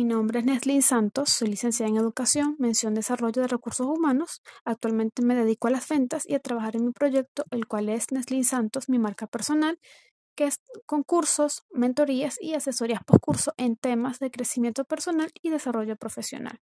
Mi nombre es Neslin Santos, soy licenciada en Educación, mención Desarrollo de Recursos Humanos. Actualmente me dedico a las ventas y a trabajar en mi proyecto, el cual es Neslin Santos, mi marca personal, que es concursos, mentorías y asesorías postcurso en temas de crecimiento personal y desarrollo profesional.